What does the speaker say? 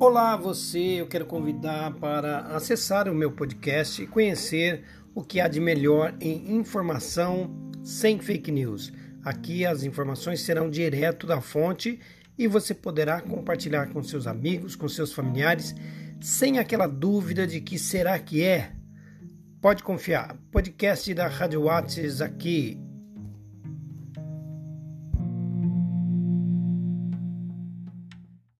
Olá, você. Eu quero convidar para acessar o meu podcast e conhecer o que há de melhor em informação sem fake news. Aqui as informações serão direto da fonte e você poderá compartilhar com seus amigos, com seus familiares, sem aquela dúvida de que será que é. Pode confiar. Podcast da Rádio Whats aqui